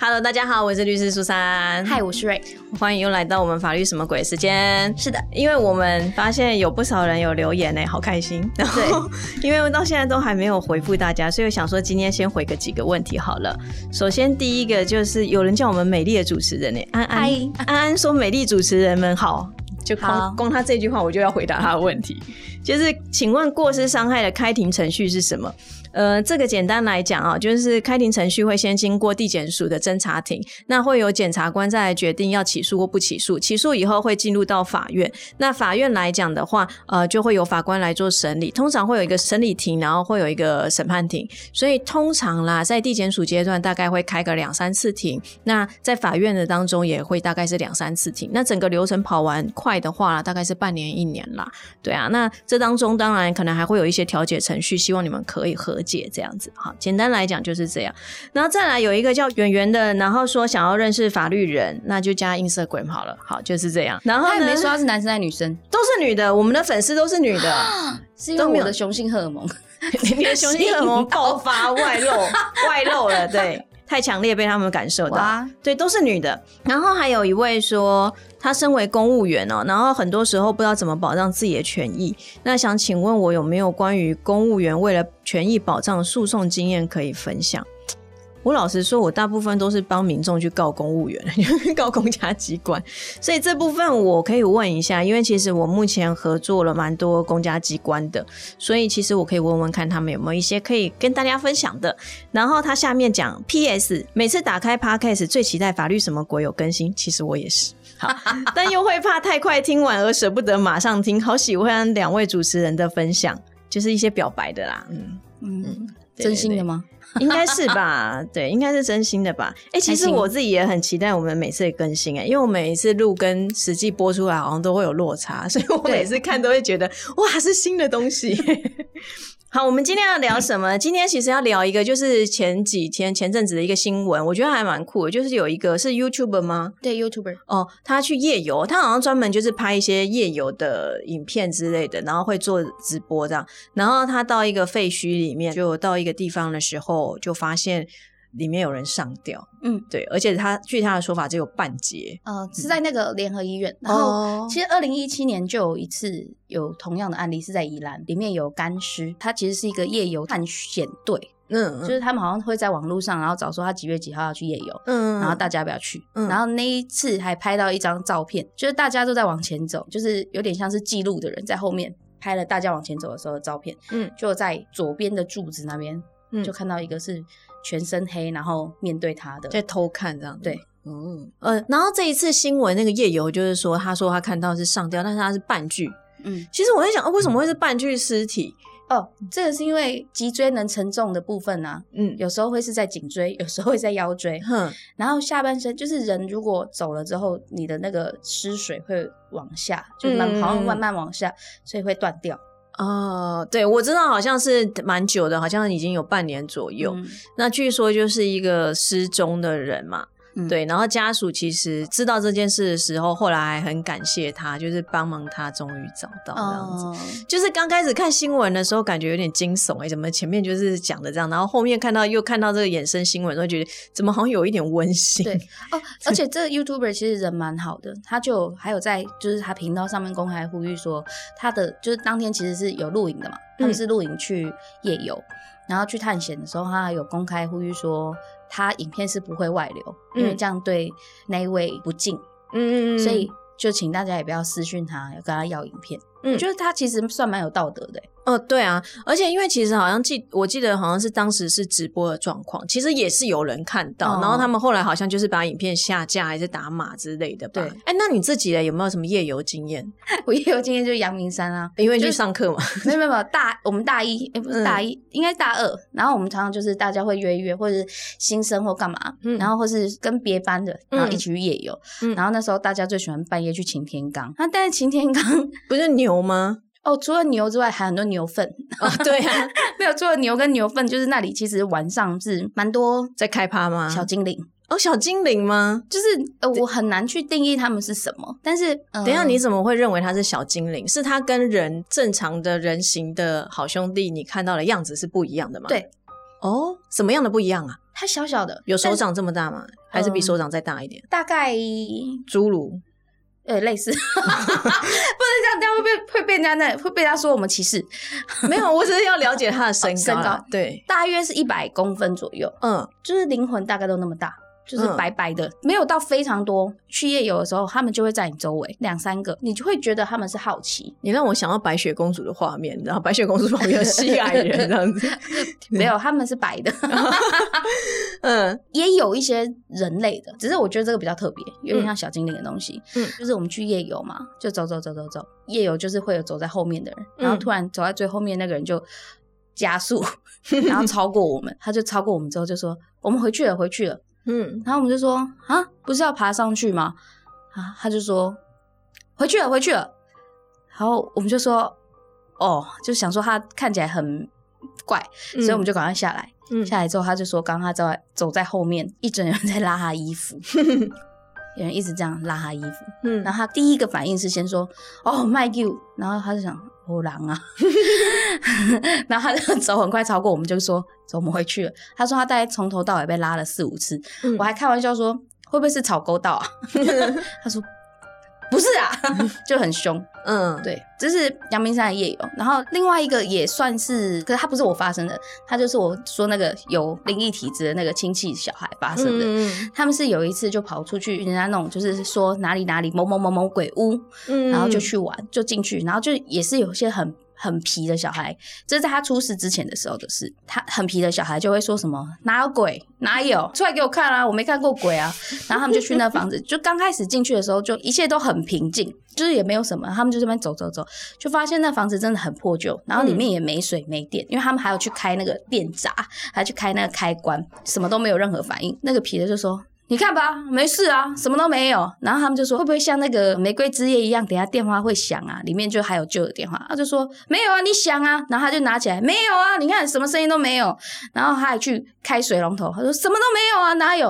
Hello，大家好，我是律师苏珊。嗨，我是瑞，欢迎又来到我们法律什么鬼时间。是的，因为我们发现有不少人有留言呢，好开心。然后，因为到现在都还没有回复大家，所以我想说今天先回个几个问题好了。首先第一个就是有人叫我们美丽的主持人呢，安安安安说美丽主持人们好，就光光他这句话我就要回答他的问题，就是请问过失伤害的开庭程序是什么？呃，这个简单来讲啊，就是开庭程序会先经过地检署的侦查庭，那会有检察官再来决定要起诉或不起诉。起诉以后会进入到法院，那法院来讲的话，呃，就会有法官来做审理。通常会有一个审理庭，然后会有一个审判庭。所以通常啦，在地检署阶段大概会开个两三次庭，那在法院的当中也会大概是两三次庭。那整个流程跑完快的话，大概是半年一年啦。对啊，那这当中当然可能还会有一些调解程序，希望你们可以和。解这样子，好，简单来讲就是这样。然后再来有一个叫圆圆的，然后说想要认识法律人，那就加 Instagram 好了，好就是这样。然后他没说他是男生还是女生，都是女的。我们的粉丝都是女的，是因为我的雄性荷尔蒙，你的雄性荷尔蒙爆发 外露外露了，对。太强烈被他们感受到，对，都是女的。然后还有一位说，她身为公务员哦，然后很多时候不知道怎么保障自己的权益。那想请问我有没有关于公务员为了权益保障诉讼经验可以分享？我老实说，我大部分都是帮民众去告公务员，告公家机关，所以这部分我可以问一下，因为其实我目前合作了蛮多公家机关的，所以其实我可以问问看他们有没有一些可以跟大家分享的。然后他下面讲，P.S. 每次打开 Podcast 最期待法律什么鬼有更新，其实我也是，好，但又会怕太快听完而舍不得马上听，好喜欢两位主持人的分享，就是一些表白的啦，嗯嗯，真心的吗？应该是吧，对，应该是真心的吧。哎，其实我自己也很期待我们每次的更新哎，因为我每一次录跟实际播出来好像都会有落差，所以我每次看都会觉得哇，是新的东西。好，我们今天要聊什么？今天其实要聊一个，就是前几天前阵子的一个新闻，我觉得还蛮酷的。就是有一个是 YouTuber 吗？对，YouTuber 哦，他去夜游，他好像专门就是拍一些夜游的影片之类的，然后会做直播这样。然后他到一个废墟里面，就到一个地方的时候，就发现。里面有人上吊，嗯，对，而且他据他的说法只有半截，呃，是在那个联合医院。然后其实二零一七年就有一次有同样的案例，是在宜兰，里面有干尸，他其实是一个夜游探险队，嗯，就是他们好像会在网络上，然后找说他几月几号要去夜游，嗯，然后大家不要去，然后那一次还拍到一张照片，就是大家都在往前走，就是有点像是记录的人在后面拍了大家往前走的时候的照片，嗯，就在左边的柱子那边，嗯，就看到一个是。全身黑，然后面对他的在偷看这样，对，嗯呃，然后这一次新闻那个夜游就是说，他说他看到是上吊，但是他是半具，嗯，其实我在想，哦，为什么会是半具尸体？哦，这个是因为脊椎能承重的部分啊，嗯，有时候会是在颈椎，有时候会在腰椎，哼，然后下半身就是人如果走了之后，你的那个失水会往下，就慢好像慢慢往下，所以会断掉。哦，对，我知道好像是蛮久的，好像已经有半年左右。那据说就是一个失踪的人嘛。对，然后家属其实知道这件事的时候，后来还很感谢他，就是帮忙他终于找到这样子。就是刚开始看新闻的时候，感觉有点惊悚哎，怎么前面就是讲的这样，然后后面看到又看到这个衍生新闻，会觉得怎么好像有一点温馨。对哦，而且这个 YouTuber 其实人蛮好的，他就还有在就是他频道上面公开呼吁说，他的就是当天其实是有录影的嘛，他们是录影去夜游，然后去探险的时候，他有公开呼吁说。他影片是不会外流，因为这样对那一位不敬。嗯嗯嗯，所以就请大家也不要私讯他，要跟他要影片。我觉得他其实算蛮有道德的。哦，对啊，而且因为其实好像记，我记得好像是当时是直播的状况，其实也是有人看到，然后他们后来好像就是把影片下架还是打码之类的吧。对，哎，那你自己呢？有没有什么夜游经验？我夜游经验就是阳明山啊，因为去上课嘛。没有没有大，我们大一哎不是大一，应该大二，然后我们常常就是大家会约一约，或者是新生或干嘛，然后或是跟别班的，然后一起去夜游。然后那时候大家最喜欢半夜去擎天岗，那但是擎天岗 不是牛吗？哦，除了牛之外，还很多牛粪。哦，对啊，没有除了牛跟牛粪，就是那里其实晚上是蛮多在开趴吗？小精灵哦，小精灵吗？就是呃，我很难去定义他们是什么。但是等一下，你怎么会认为它是小精灵？是它跟人正常的人形的好兄弟，你看到的样子是不一样的吗？对，哦，什么样的不一样啊？它小小的，有手掌这么大吗？还是比手掌再大一点？大概侏儒。呃，类似，不能这样，这样会被会被人家那会被他说我们歧视。没有，我只是要了解他的身高 身高，对，大约是一百公分左右。嗯，就是灵魂大概都那么大。就是白白的，没有到非常多。去夜游的时候，他们就会在你周围两三个，你就会觉得他们是好奇。你让我想到白雪公主的画面，然后白雪公主旁边有 西矮人这样子，没有，他们是白的。嗯，也有一些人类的，只是我觉得这个比较特别，有点像小精灵的东西。嗯，就是我们去夜游嘛，就走走走走走，夜游就是会有走在后面的人，然后突然走在最后面那个人就加速，然后超过我们，他就超过我们之后就说：“我们回去了，回去了。”嗯，然后我们就说啊，不是要爬上去吗？啊，他就说回去了，回去了。然后我们就说哦，就想说他看起来很怪，所以我们就赶快下来。下来之后，他就说，刚刚他在走在后面，一整人在拉他衣服，有人一直这样拉他衣服。嗯，然后他第一个反应是先说哦，My you，然后他就想。好狼啊！然后他就走很快超过我们，就说走，我们回去了。他说他大概从头到尾被拉了四五次，我还开玩笑说会不会是草沟道啊？他说。不是啊，就很凶。嗯，对，这是阳明山的夜游。然后另外一个也算是，可是他不是我发生的，他就是我说那个有灵异体质的那个亲戚小孩发生的。嗯他们是有一次就跑出去，人家那种就是说哪里哪里某某某某鬼屋，嗯，然后就去玩，就进去，然后就也是有些很。很皮的小孩，这是在他出事之前的时候的事。他很皮的小孩就会说什么：“哪有鬼？哪有？出来给我看啊！我没看过鬼啊！”然后他们就去那房子，就刚开始进去的时候，就一切都很平静，就是也没有什么。他们就这边走走走，就发现那房子真的很破旧，然后里面也没水没电，因为他们还要去开那个电闸，还要去开那个开关，什么都没有任何反应。那个皮的就说。你看吧，没事啊，什么都没有。然后他们就说，会不会像那个玫瑰之夜一样，等下电话会响啊？里面就还有旧的电话。他就说没有啊，你响啊。然后他就拿起来，没有啊，你看什么声音都没有。然后他还去开水龙头，他说什么都没有啊，哪有？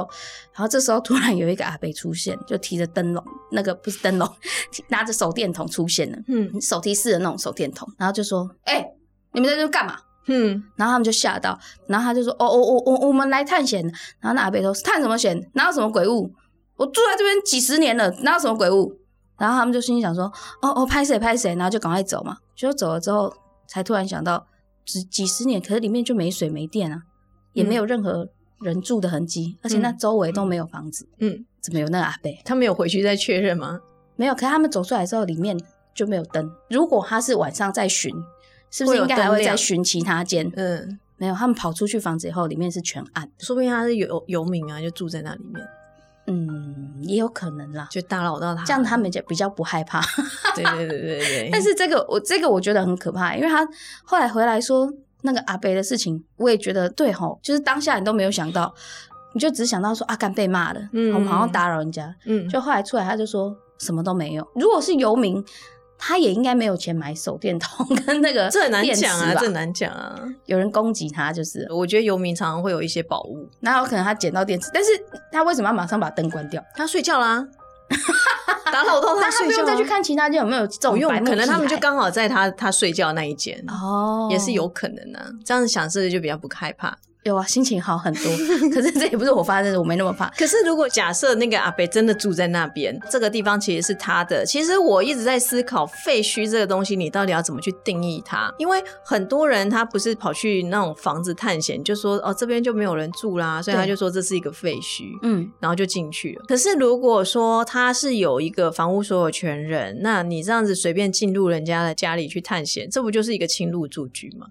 然后这时候突然有一个阿伯出现，就提着灯笼，那个不是灯笼，拿着手电筒出现了，嗯，手提式的那种手电筒。然后就说，哎，你们在这干嘛？嗯，然后他们就吓到，然后他就说：“哦，我我我我们来探险。”然后那阿伯说：“探什么险？哪有什么鬼物？我住在这边几十年了，哪有什么鬼物？”然后他们就心里想说：“哦哦，拍谁拍谁？”然后就赶快走嘛。就走了之后，才突然想到，几几十年，可是里面就没水没电啊，也没有任何人住的痕迹，而且那周围都没有房子。嗯，怎么有那个阿伯？他们有回去再确认吗？没有。可是他们走出来之后，里面就没有灯。如果他是晚上在巡。是不是应该还会再寻其他间？嗯，没有，他们跑出去房子以后，里面是全暗，说不定他是游游民啊，就住在那里面。嗯，也有可能啦，就打扰到他，这样他们就比较不害怕。对对对对对。但是这个我这个我觉得很可怕，因为他后来回来说那个阿北的事情，我也觉得对吼，就是当下你都没有想到，你就只想到说阿甘被骂了，嗯，我们好像打扰人家，嗯，就后来出来他就说什么都没有。如果是游民。他也应该没有钱买手电筒 跟那个，这很难讲啊，这很难讲啊。有人攻击他，就是我觉得游民常常会有一些宝物，那有可能他捡到电池，但是他为什么要马上把灯关掉？他睡觉啦，打扰到他睡觉，再去看其他间有没有这种用？可能他们就刚好在他他睡觉那一间哦，也是有可能的。这样子想是就比较不害怕。有啊，心情好很多。可是这也不是我发生的，我没那么怕。可是如果假设那个阿北真的住在那边，这个地方其实是他的。其实我一直在思考废墟这个东西，你到底要怎么去定义它？因为很多人他不是跑去那种房子探险，就说哦这边就没有人住啦，所以他就说这是一个废墟，嗯，然后就进去了。可是如果说他是有一个房屋所有权人，那你这样子随便进入人家的家里去探险，这不就是一个侵入住居吗？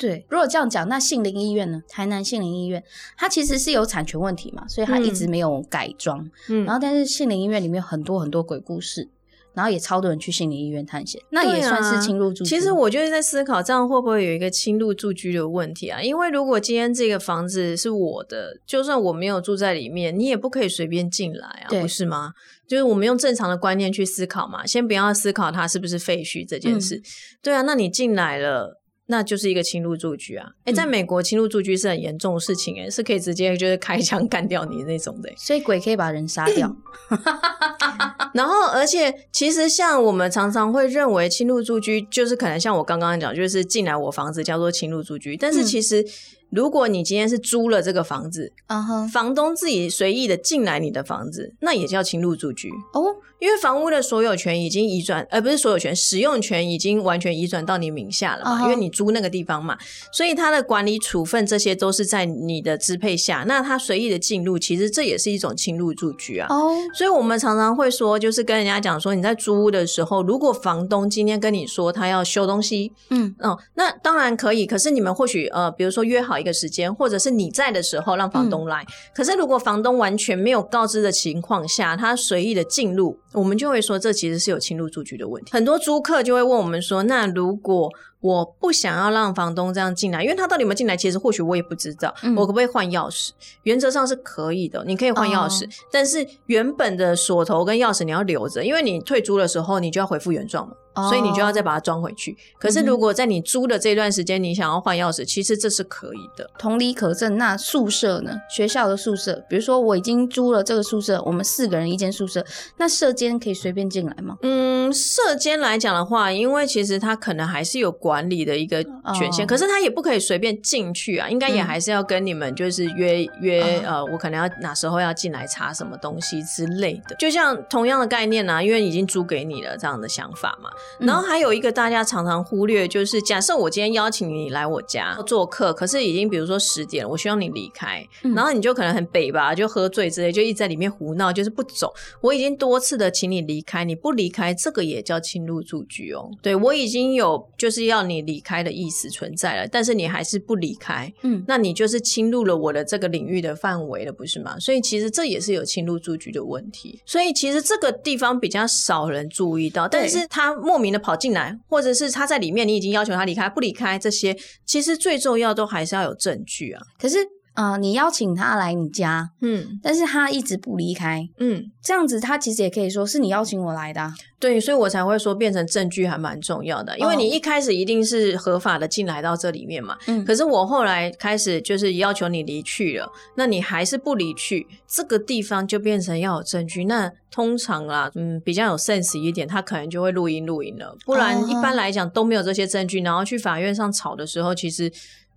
对，如果这样讲，那杏林医院呢？台南杏林医院，它其实是有产权问题嘛，所以它一直没有改装。嗯，然后但是杏林医院里面很多很多鬼故事，然后也超多人去杏林医院探险，那也算是侵入住居。其实我就是在思考，这样会不会有一个侵入住居的问题啊？因为如果今天这个房子是我的，就算我没有住在里面，你也不可以随便进来啊，不是吗？就是我们用正常的观念去思考嘛，先不要思考它是不是废墟这件事。对啊，那你进来了。那就是一个侵入住居啊！哎，在美国侵入住居是很严重的事情，哎，是可以直接就是开枪干掉你那种的。所以鬼可以把人杀掉。然后，而且其实像我们常常会认为侵入住居就是可能像我刚刚讲，就是进来我房子叫做侵入住居，但是其实如果你今天是租了这个房子，嗯哼，房东自己随意的进来你的房子，那也叫侵入住居哦。因为房屋的所有权已经移转，而不是所有权，使用权已经完全移转到你名下了嘛？因为你租那个地方嘛，所以它的管理处分这些都是在你的支配下。那他随意的进入，其实这也是一种侵入住居啊。哦，所以我们常常会说，就是跟人家讲说，你在租屋的时候，如果房东今天跟你说他要修东西，嗯，哦，那当然可以。可是你们或许呃，比如说约好一个时间，或者是你在的时候让房东来。可是如果房东完全没有告知的情况下，他随意的进入。我们就会说，这其实是有侵入住居的问题。很多租客就会问我们说：“那如果……”我不想要让房东这样进来，因为他到底有没有进来，其实或许我也不知道。我可不可以换钥匙？原则上是可以的，你可以换钥匙，但是原本的锁头跟钥匙你要留着，因为你退租的时候你就要回复原状嘛，所以你就要再把它装回去。可是如果在你租的这段时间你想要换钥匙，其实这是可以的。同理可证，那宿舍呢？学校的宿舍，比如说我已经租了这个宿舍，我们四个人一间宿舍，那舍监可以随便进来吗？嗯，舍监来讲的话，因为其实他可能还是有管。理的一个权限，可是他也不可以随便进去啊，应该也还是要跟你们就是约约呃，我可能要哪时候要进来查什么东西之类的，就像同样的概念呢，因为已经租给你了这样的想法嘛。然后还有一个大家常常忽略，就是假设我今天邀请你来我家做客，可是已经比如说十点了，我希望你离开，然后你就可能很北吧，就喝醉之类，就一直在里面胡闹，就是不走。我已经多次的请你离开，你不离开，这个也叫侵入住居哦。对我已经有就是要。你离开的意思存在了，但是你还是不离开，嗯，那你就是侵入了我的这个领域的范围了，不是吗？所以其实这也是有侵入住居的问题。所以其实这个地方比较少人注意到，但是他莫名的跑进来，或者是他在里面，你已经要求他离开，不离开，这些其实最重要都还是要有证据啊。可是。啊，你邀请他来你家，嗯，但是他一直不离开，嗯，这样子他其实也可以说是你邀请我来的，对，所以我才会说变成证据还蛮重要的，因为你一开始一定是合法的进来到这里面嘛，嗯，可是我后来开始就是要求你离去了，那你还是不离去，这个地方就变成要有证据，那通常啦，嗯，比较有 sense 一点，他可能就会录音录音了，不然一般来讲都没有这些证据，然后去法院上吵的时候，其实。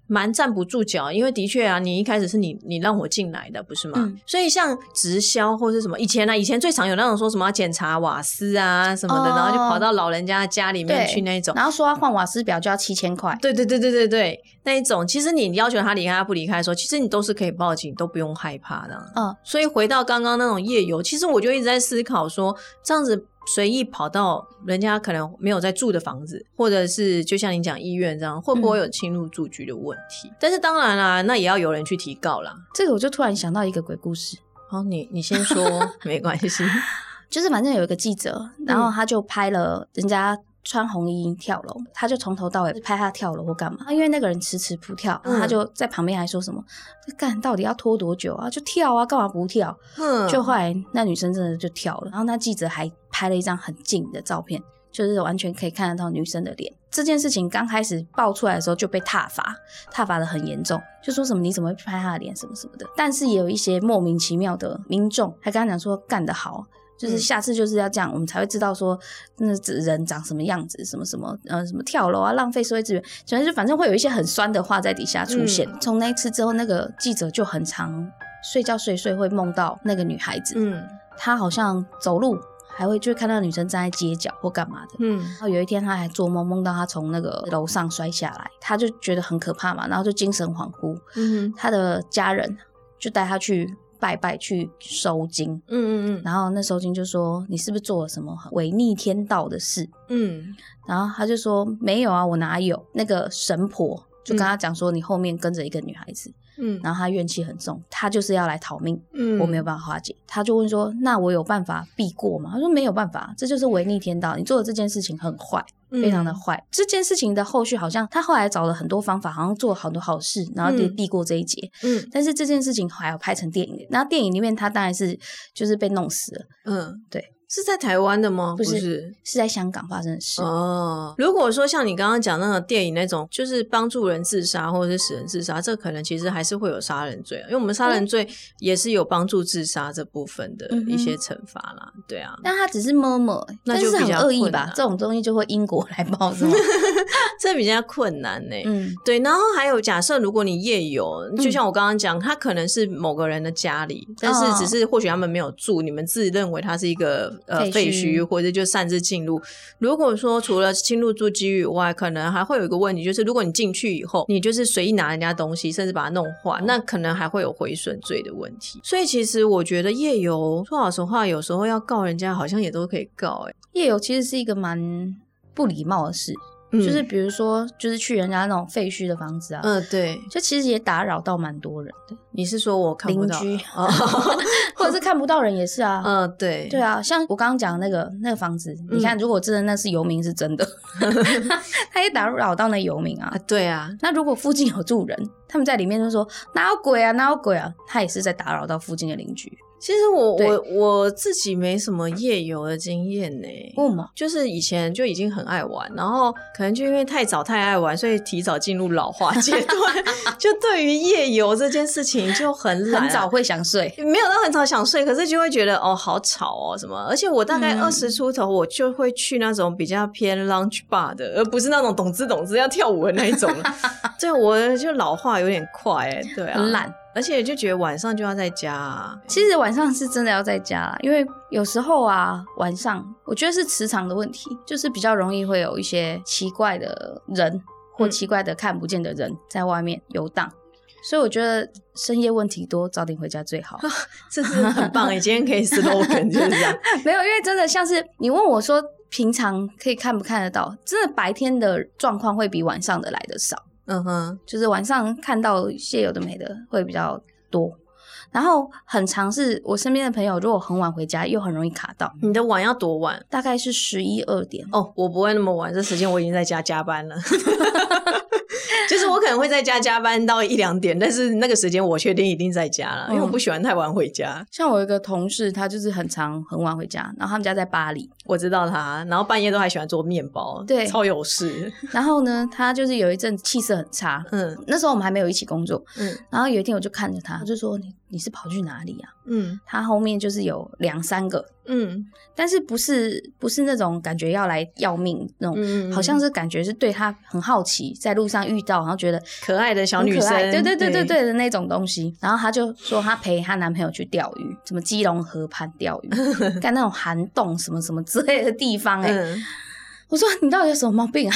蛮站不住脚，因为的确啊，你一开始是你你让我进来的，不是吗？所以像直销或是什么，以前呢，以前最常有那种说什么要检查瓦斯啊什么的，然后就跑到老人家家里面去那种，然后说要换瓦斯表就要七千块。对对对对对对，那一种，其实你要求他离开他不离开的时候，其实你都是可以报警，都不用害怕的。嗯，所以回到刚刚那种夜游，其实我就一直在思考说，这样子。随意跑到人家可能没有在住的房子，或者是就像你讲医院这样，会不会有侵入住居的问题？但是当然啦，那也要有人去提告啦。这个我就突然想到一个鬼故事。好，你你先说，没关系。就是反正有一个记者，然后他就拍了人家。穿红衣跳楼，他就从头到尾拍他跳楼或干嘛？因为那个人迟迟不跳，他就在旁边还说什么：“干到底要拖多久啊？就跳啊，干嘛不跳？”嗯，就后来那女生真的就跳了，然后那记者还拍了一张很近的照片，就是完全可以看得到女生的脸。这件事情刚开始爆出来的时候就被挞伐，挞伐的很严重，就说什么你怎么会拍她的脸什么什么的。但是也有一些莫名其妙的民众还跟他讲说干得好。就是下次就是要这样，我们才会知道说那人长什么样子，什么什么呃什么跳楼啊，浪费社会资源，反正就反正会有一些很酸的话在底下出现。从那一次之后，那个记者就很常睡觉睡睡会梦到那个女孩子，嗯，她好像走路还会就看到女生站在街角或干嘛的，嗯，然后有一天他还做梦梦到她从那个楼上摔下来，他就觉得很可怕嘛，然后就精神恍惚，嗯，他的家人就带他去。拜拜去收金，嗯嗯嗯，然后那收金就说你是不是做了什么违逆天道的事？嗯，然后他就说没有啊，我哪有？那个神婆就跟他讲说你后面跟着一个女孩子。嗯，然后他怨气很重，他就是要来逃命，嗯，我没有办法化解，他就问说，那我有办法避过吗？他说没有办法，这就是违逆天道，你做的这件事情很坏，非常的坏。这件事情的后续好像他后来找了很多方法，好像做了很多好事，然后就避过这一劫。嗯，但是这件事情还要拍成电影，那电影里面他当然是就是被弄死了。嗯，对。是在台湾的吗？不是，是在香港发生的事。哦，如果说像你刚刚讲那个电影那种，就是帮助人自杀或者是使人自杀，这可能其实还是会有杀人罪啊，因为我们杀人罪也是有帮助自杀这部分的一些惩罚啦。对啊，但他只是摸摸，那就很恶意吧？这种东西就会因果来报，是吗？这比较困难呢。嗯，对。然后还有假设，如果你夜游，就像我刚刚讲，他可能是某个人的家里，但是只是或许他们没有住，你们自认为他是一个呃废墟，或者就擅自进入。如果说除了侵入住基以外，可能还会有一个问题，就是如果你进去以后，你就是随意拿人家东西，甚至把它弄坏，那可能还会有毁损罪的问题。所以其实我觉得夜游，说老实话，有时候要告人家，好像也都可以告。哎，夜游其实是一个蛮不礼貌的事。就是比如说，就是去人家那种废墟的房子啊，嗯，对，就其实也打扰到蛮多人的。你是说我看邻居，或者是看不到人也是啊？嗯，对，对啊，像我刚刚讲那个那个房子，你看，如果真的那是游民，是真的，他也打扰到那游民啊。对啊，那如果附近有住人，他们在里面就说哪有鬼啊，哪有鬼啊，他也是在打扰到附近的邻居。其实我我我自己没什么夜游的经验呢，为什么？就是以前就已经很爱玩，然后可能就因为太早太爱玩，所以提早进入老化阶段，就对于夜游这件事情就很懒很早会想睡，没有到很早想睡，可是就会觉得哦好吵哦什么，而且我大概二十出头，我就会去那种比较偏 lounge bar 的，而不是那种懂之懂之要跳舞的那一种，对，我就老化有点快，哎，对啊，很懒。而且就觉得晚上就要在家，其实晚上是真的要在家，因为有时候啊，晚上我觉得是磁场的问题，就是比较容易会有一些奇怪的人或奇怪的看不见的人在外面游荡，所以我觉得深夜问题多，早点回家最好。这是很棒，你今天可以 slogan 就是这样。没有，因为真的像是你问我说，平常可以看不看得到，真的白天的状况会比晚上的来的少。嗯哼，就是晚上看到现有的没的会比较多，然后很常是我身边的朋友，如果很晚回家，又很容易卡到。你的晚要多晚？大概是十一二点。哦，我不会那么晚，这时间我已经在家加班了。就是我可能会在家加班到一两点，但是那个时间我确定一定在家了，因为我不喜欢太晚回家。像我一个同事，他就是很长很晚回家，然后他们家在巴黎，我知道他，然后半夜都还喜欢做面包，对，超有事。然后呢，他就是有一阵气色很差，嗯，那时候我们还没有一起工作，嗯，然后有一天我就看着他，就说你。你是跑去哪里啊？嗯，他后面就是有两三个，嗯，但是不是不是那种感觉要来要命那种，好像是感觉是对他很好奇，在路上遇到，然后觉得可爱的小女生，对对对对对的那种东西。然后他就说他陪她男朋友去钓鱼，什么基隆河畔钓鱼，干那种涵洞什么什么之类的地方。哎，我说你到底有什么毛病啊？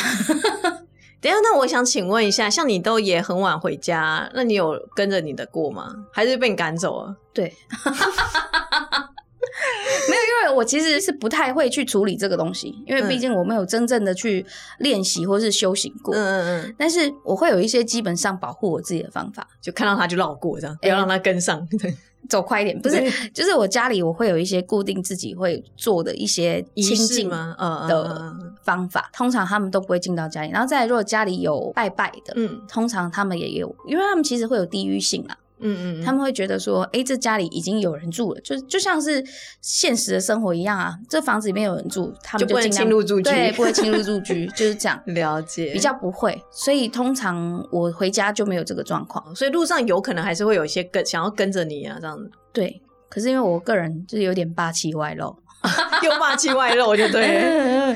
等下，那我想请问一下，像你都也很晚回家，那你有跟着你的过吗？还是被你赶走了？对，没有，因为我其实是不太会去处理这个东西，因为毕竟我没有真正的去练习或是修行过。嗯嗯嗯。但是我会有一些基本上保护我自己的方法，就看到他就绕过，这样不要让他跟上。走快一点，不是，就是我家里我会有一些固定自己会做的一些亲近的方法，通常他们都不会进到家里。然后再如果家里有拜拜的，嗯，通常他们也有，因为他们其实会有地域性啊。嗯嗯，他们会觉得说，哎，这家里已经有人住了，就就像是现实的生活一样啊。这房子里面有人住，他们就不会进入住居，对，不会侵入住居，就是这样。了解，比较不会。所以通常我回家就没有这个状况。所以路上有可能还是会有一些跟想要跟着你啊，这样子。对，可是因为我个人就是有点霸气外露，又霸气外露就对，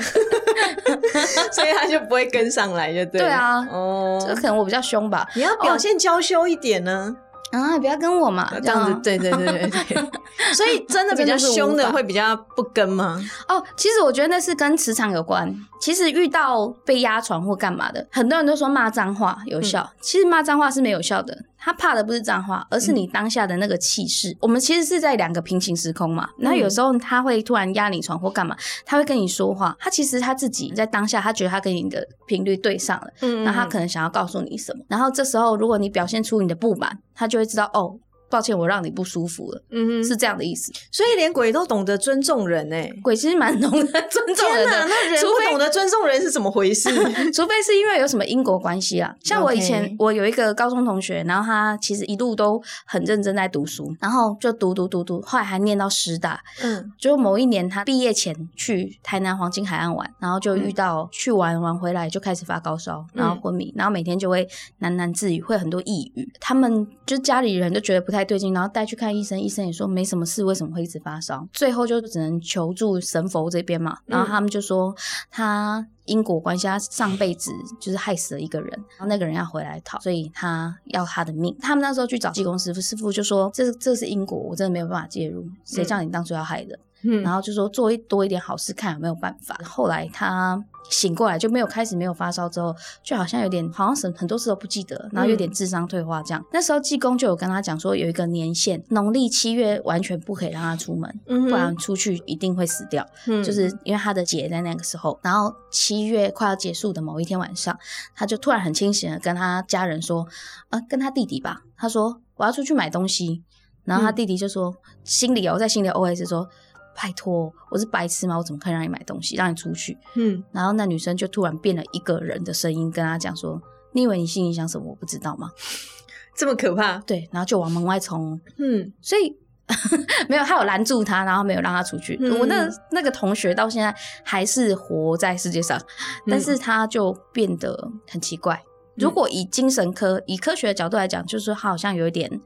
所以他就不会跟上来，就对。对啊，哦，这可能我比较凶吧。你要表现娇羞一点呢。啊，不要跟我嘛，这样子，对对对对对，所以真的比较凶的会比较不跟吗？哦，其实我觉得那是跟磁场有关。其实遇到被压床或干嘛的，很多人都说骂脏话有效，其实骂脏话是没有效的。他怕的不是脏话，而是你当下的那个气势。我们其实是在两个平行时空嘛。那有时候他会突然压你床或干嘛，他会跟你说话。他其实他自己在当下，他觉得他跟你的频率对上了，嗯，那他可能想要告诉你什么。然后这时候如果你表现出你的不满，他就会知道哦。抱歉，我让你不舒服了。嗯哼，是这样的意思。所以连鬼都懂得尊重人呢？鬼其实蛮懂得尊重人的。那人不懂得尊重人是怎么回事？除非是因为有什么因果关系啊。像我以前，我有一个高中同学，然后他其实一路都很认真在读书，然后就读读读读，后来还念到师大。嗯，就某一年他毕业前去台南黄金海岸玩，然后就遇到去玩玩回来就开始发高烧，然后昏迷，然后每天就会喃喃自语，会很多抑郁。他们就家里人都觉得不太对劲，然后带去看医生，医生也说没什么事，为什么会一直发烧？最后就只能求助神佛这边嘛，然后他们就说他。因果关系，他上辈子就是害死了一个人，然后那个人要回来讨，所以他要他的命。他们那时候去找济公师傅，师傅就说：“这这是因果，我真的没有办法介入。谁叫你当初要害的？”然后就说做一多一点好事，看有没有办法。后来他。醒过来就没有开始没有发烧之后，就好像有点好像什很多事都不记得，然后有点智商退化这样。那时候济公就有跟他讲说，有一个年限，农历七月完全不可以让他出门，不然出去一定会死掉。就是因为他的姐在那个时候，然后七月快要结束的某一天晚上，他就突然很清醒的跟他家人说，呃，跟他弟弟吧，他说我要出去买东西，然后他弟弟就说心里哦，在心里 OS 说。拜托，我是白痴吗？我怎么可以让你买东西，让你出去？嗯，然后那女生就突然变了一个人的声音，跟他讲说：“你以为你心里想什么？我不知道吗？这么可怕？”对，然后就往门外冲。嗯，所以 没有，他有拦住他，然后没有让他出去。我那那个同学到现在还是活在世界上，但是他就变得很奇怪。如果以精神科、以科学的角度来讲，就是他好像有一点。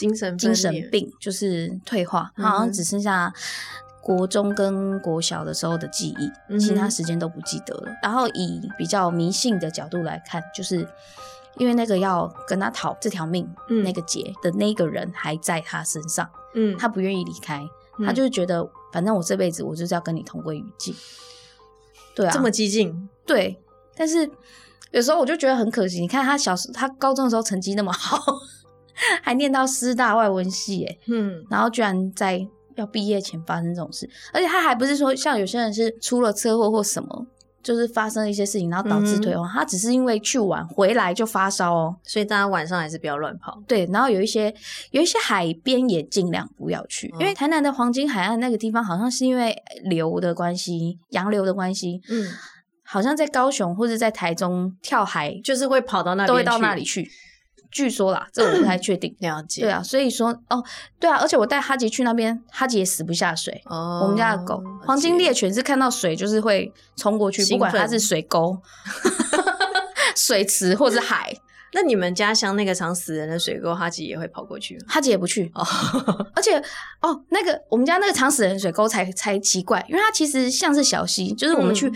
精神精神病就是退化，好像只剩下国中跟国小的时候的记忆，其他时间都不记得了。然后以比较迷信的角度来看，就是因为那个要跟他讨这条命，那个劫的那个人还在他身上，嗯，他不愿意离开，他就是觉得反正我这辈子我就是要跟你同归于尽。对啊，这么激进，对。但是有时候我就觉得很可惜，你看他小时他高中的时候成绩那么好。还念到师大外文系，哎，嗯，然后居然在要毕业前发生这种事，而且他还不是说像有些人是出了车祸或什么，就是发生了一些事情，然后导致退化，他只是因为去玩回来就发烧哦，所以大家晚上还是不要乱跑。对，然后有一些有一些海边也尽量不要去，因为台南的黄金海岸那个地方好像是因为流的关系，洋流的关系，嗯，好像在高雄或者在台中跳海，就是会跑到那都会到那里去。据说啦，这我不太确定。了解。对啊，所以说哦，对啊，而且我带哈吉去那边，哈吉也死不下水。哦。我们家的狗黄金猎犬是看到水就是会冲过去，不管它是水沟、水池或者海。那你们家乡那个常死人的水沟，哈吉也会跑过去？哈吉也不去。哦。而且哦，那个我们家那个常死人水沟才才奇怪，因为它其实像是小溪，就是我们去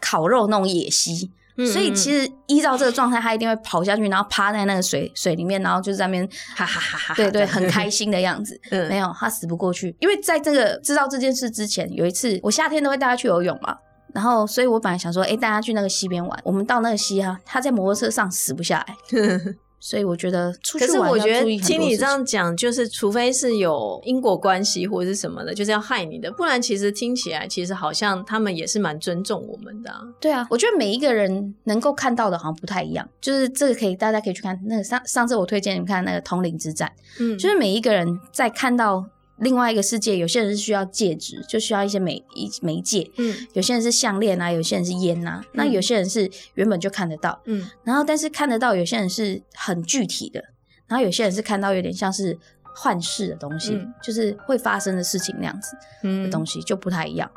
烤肉那种野溪。所以其实依照这个状态，他一定会跑下去，然后趴在那个水水里面，然后就在那边哈哈哈哈，对对，很开心的样子。没有，他死不过去，因为在这个知道这件事之前，有一次我夏天都会带他去游泳嘛，然后所以我本来想说，哎，带他去那个溪边玩。我们到那个溪啊，他在摩托车上死不下来。所以我觉得，可是我觉得听你这样讲，就是除非是有因果关系或者是什么的，就是要害你的，不然其实听起来其实好像他们也是蛮尊重我们的。对啊，我觉得每一个人能够看到的好像不太一样，就是这个可以大家可以去看那个上上次我推荐你们看那个通灵之战，嗯，就是每一个人在看到。另外一个世界，有些人是需要戒指，就需要一些媒一媒介。嗯，有些人是项链啊，有些人是烟呐。那有些人是原本就看得到。嗯，然后但是看得到，有些人是很具体的，然后有些人是看到有点像是幻视的东西，就是会发生的事情那样子的东西就不太一样。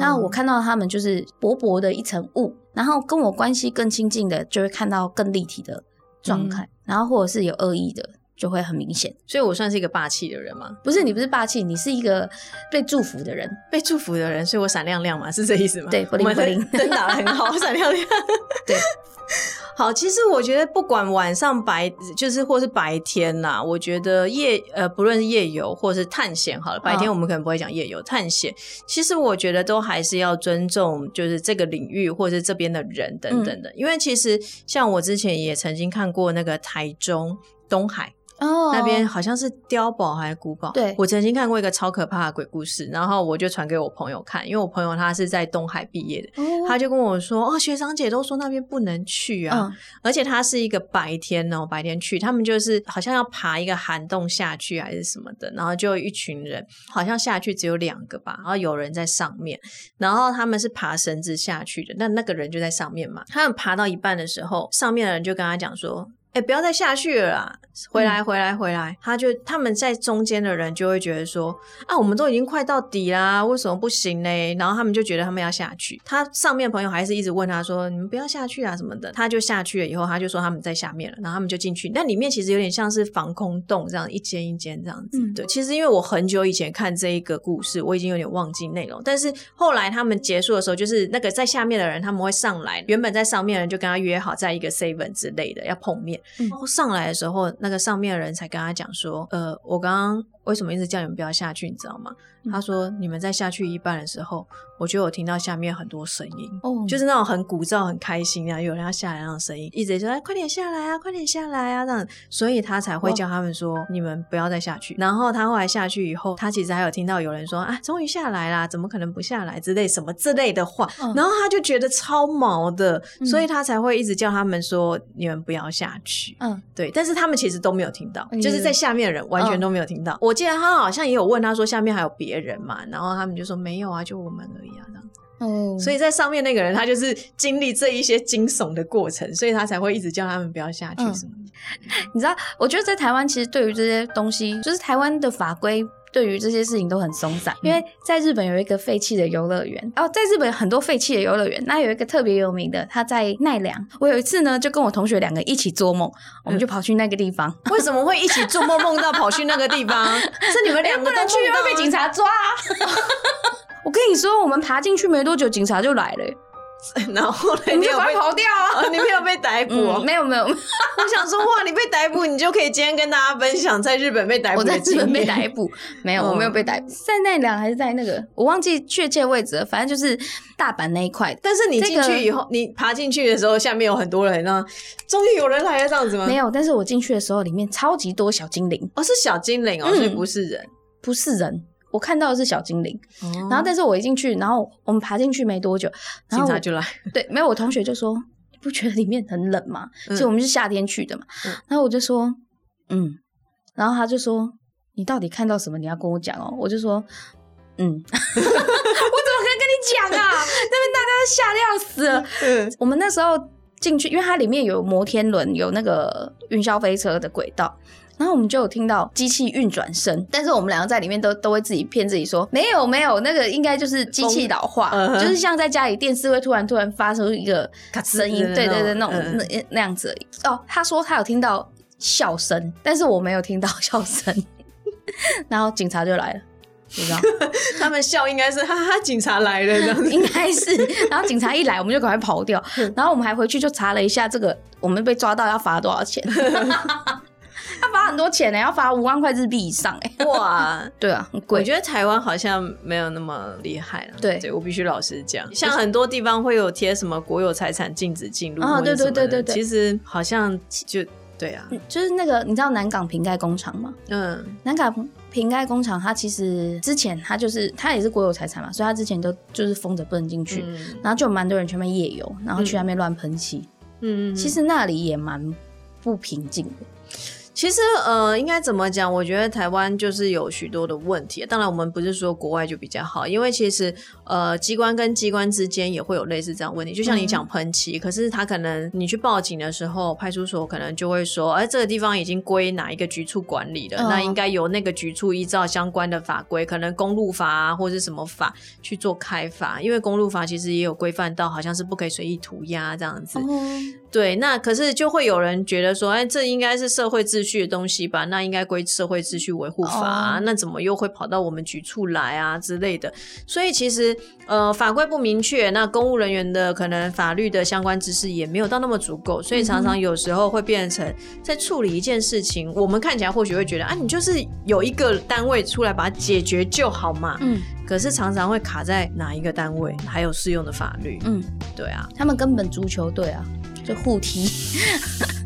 那我看到他们就是薄薄的一层雾，然后跟我关系更亲近的就会看到更立体的状态，然后或者是有恶意的。就会很明显，所以我算是一个霸气的人吗？不是，你不是霸气，你是一个被祝福的人，被祝福的人，所以我闪亮亮嘛，是这意思吗？对，我灵不灵？灯打的很好，闪亮亮。对，好，其实我觉得不管晚上白，就是或是白天呐，我觉得夜呃，不论是夜游或是探险，好了，白天我们可能不会讲夜游，探险，其实我觉得都还是要尊重，就是这个领域或是这边的人等等的，因为其实像我之前也曾经看过那个台中东海。哦，那边好像是碉堡还是古堡？对，我曾经看过一个超可怕的鬼故事，然后我就传给我朋友看，因为我朋友他是在东海毕业的，他就跟我说：“哦，学长姐都说那边不能去啊，而且他是一个白天哦，白天去，他们就是好像要爬一个涵洞下去还是什么的，然后就一群人，好像下去只有两个吧，然后有人在上面，然后他们是爬绳子下去的，那那个人就在上面嘛，他们爬到一半的时候，上面的人就跟他讲说。”哎，不要再下去了啦！回来，回来，回来！他就他们在中间的人就会觉得说啊，我们都已经快到底啦，为什么不行呢？然后他们就觉得他们要下去。他上面朋友还是一直问他说：“你们不要下去啊，什么的。”他就下去了，以后他就说他们在下面了，然后他们就进去。那里面其实有点像是防空洞这样，一间一间这样子。对，其实因为我很久以前看这一个故事，我已经有点忘记内容。但是后来他们结束的时候，就是那个在下面的人他们会上来，原本在上面的人就跟他约好在一个 seven 之类的要碰面。然后上来的时候，那个上面的人才跟他讲说：“呃，我刚刚为什么一直叫你们不要下去，你知道吗？”他说：“你们在下去一半的时候。”我觉得我听到下面很多声音，哦，就是那种很鼓噪、很开心啊，有人要下来那种声音，一直说：“哎，快点下来啊，快点下来啊！”这样，所以他才会叫他们说：“你们不要再下去。”然后他后来下去以后，他其实还有听到有人说：“啊，终于下来啦，怎么可能不下来？”之类什么之类的话，然后他就觉得超毛的，所以他才会一直叫他们说：“你们不要下去。”嗯，对，但是他们其实都没有听到，就是在下面的人完全都没有听到。我记得他好像也有问他说：“下面还有别人嘛？”然后他们就说：“没有啊，就我们而已啊。”这样子。哦，所以在上面那个人，他就是经历这一些惊悚的过程，所以他才会一直叫他们不要下去什么的。你知道，我觉得在台湾，其实对于这些东西，就是台湾的法规对于这些事情都很松散。因为在日本有一个废弃的游乐园，哦，在日本很多废弃的游乐园，那有一个特别有名的，他在奈良。我有一次呢，就跟我同学两个一起做梦，我们就跑去那个地方。为什么会一起做梦梦到跑去那个地方？是你们两个都去，会被警察抓。我跟你说，我们爬进去没多久，警察就来了。然后 你就快跑掉啊！你没有被逮捕？没有没有。我想说，哇，你被逮捕，你就可以今天跟大家分享在日本被逮捕我在日本。被逮捕？没有，我没有被逮捕。在奈良还是在那个？我忘记确切位置了。反正就是大阪那一块。但是你进去以后，你爬进去的时候，下面有很多人呢。终于有人来了，这样子吗？没有。但是我进去的时候，里面超级多小精灵。哦，是小精灵哦，所以不是人，不是人。我看到的是小精灵，然后但是我一进去，然后我们爬进去没多久，警察就来。对，没有我同学就说：“你不觉得里面很冷吗？”其实我们是夏天去的嘛。然后我就说：“嗯。”然后他就说：“你到底看到什么？你要跟我讲哦。”我就说：“嗯。”我怎么可能跟你讲啊？那边大家都吓得要死了。我们那时候进去，因为它里面有摩天轮，有那个云霄飞车的轨道。然后我们就有听到机器运转声，但是我们两个在里面都都会自己骗自己说没有没有，那个应该就是机器老化，就是像在家里电视会突然突然发出一个声音，对对对，那种那那样子哦。他说他有听到笑声，但是我没有听到笑声。然后警察就来了，你知道，他们笑应该是哈哈，警察来了这样子，应该是。然后警察一来，我们就赶快跑掉。然后我们还回去就查了一下这个，我们被抓到要罚多少钱。要罚很多钱呢，要罚五万块日币以上哎！哇，对啊，很贵。我觉得台湾好像没有那么厉害了。对，我必须老实讲，像很多地方会有贴什么国有财产禁止进入啊，对对对对对，其实好像就对啊，就是那个你知道南港瓶盖工厂吗？嗯，南港瓶盖工厂它其实之前它就是它也是国有财产嘛，所以它之前都就是封着不能进去，然后就有蛮多人去那边夜游，然后去那边乱喷漆。嗯嗯，其实那里也蛮不平静的。其实，呃，应该怎么讲？我觉得台湾就是有许多的问题。当然，我们不是说国外就比较好，因为其实，呃，机关跟机关之间也会有类似这样问题。就像你讲喷漆，可是他可能你去报警的时候，派出所可能就会说，哎，这个地方已经归哪一个局处管理了，那应该由那个局处依照相关的法规，可能公路法啊或者什么法去做开发。因为公路法其实也有规范到，好像是不可以随意涂鸦这样子。对，那可是就会有人觉得说，哎，这应该是社会秩序的东西吧？那应该归社会秩序维护法啊？那怎么又会跑到我们局处来啊之类的？所以其实呃，法规不明确，那公务人员的可能法律的相关知识也没有到那么足够，所以常常有时候会变成在处理一件事情，我们看起来或许会觉得啊，你就是有一个单位出来把它解决就好嘛。嗯。可是常常会卡在哪一个单位，还有适用的法律。嗯，对啊，他们根本足球队啊。就互踢，好，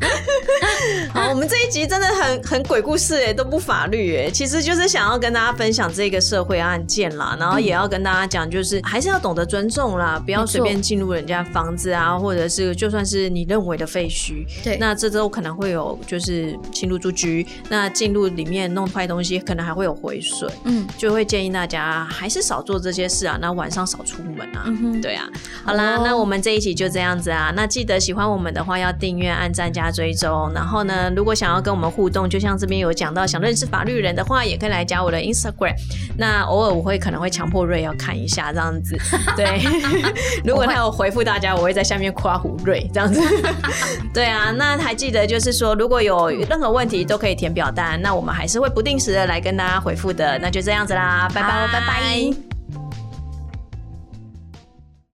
我们这一集真的很很鬼故事哎，都不法律哎，其实就是想要跟大家分享这个社会案件啦，然后也要跟大家讲，就是还是要懂得尊重啦，不要随便进入人家房子啊，或者是就算是你认为的废墟，对，那这都可能会有就是侵入住居，那进入里面弄坏东西，可能还会有毁损，嗯，就会建议大家还是少做这些事啊，那晚上少出门啊，对啊，好啦，那我们这一集就这样子啊，那记得喜欢我们的话要订阅、按赞加追踪，然后呢，如果想要跟我们互动，就像这边有讲到，想认识法律人的话，也可以来加我的 Instagram。那偶尔我会可能会强迫瑞要看一下这样子，对。如果他有回复大家，我会在下面夸胡瑞这样子。对啊，那还记得就是说，如果有任何问题都可以填表单，那我们还是会不定时的来跟大家回复的。那就这样子啦，拜拜拜拜。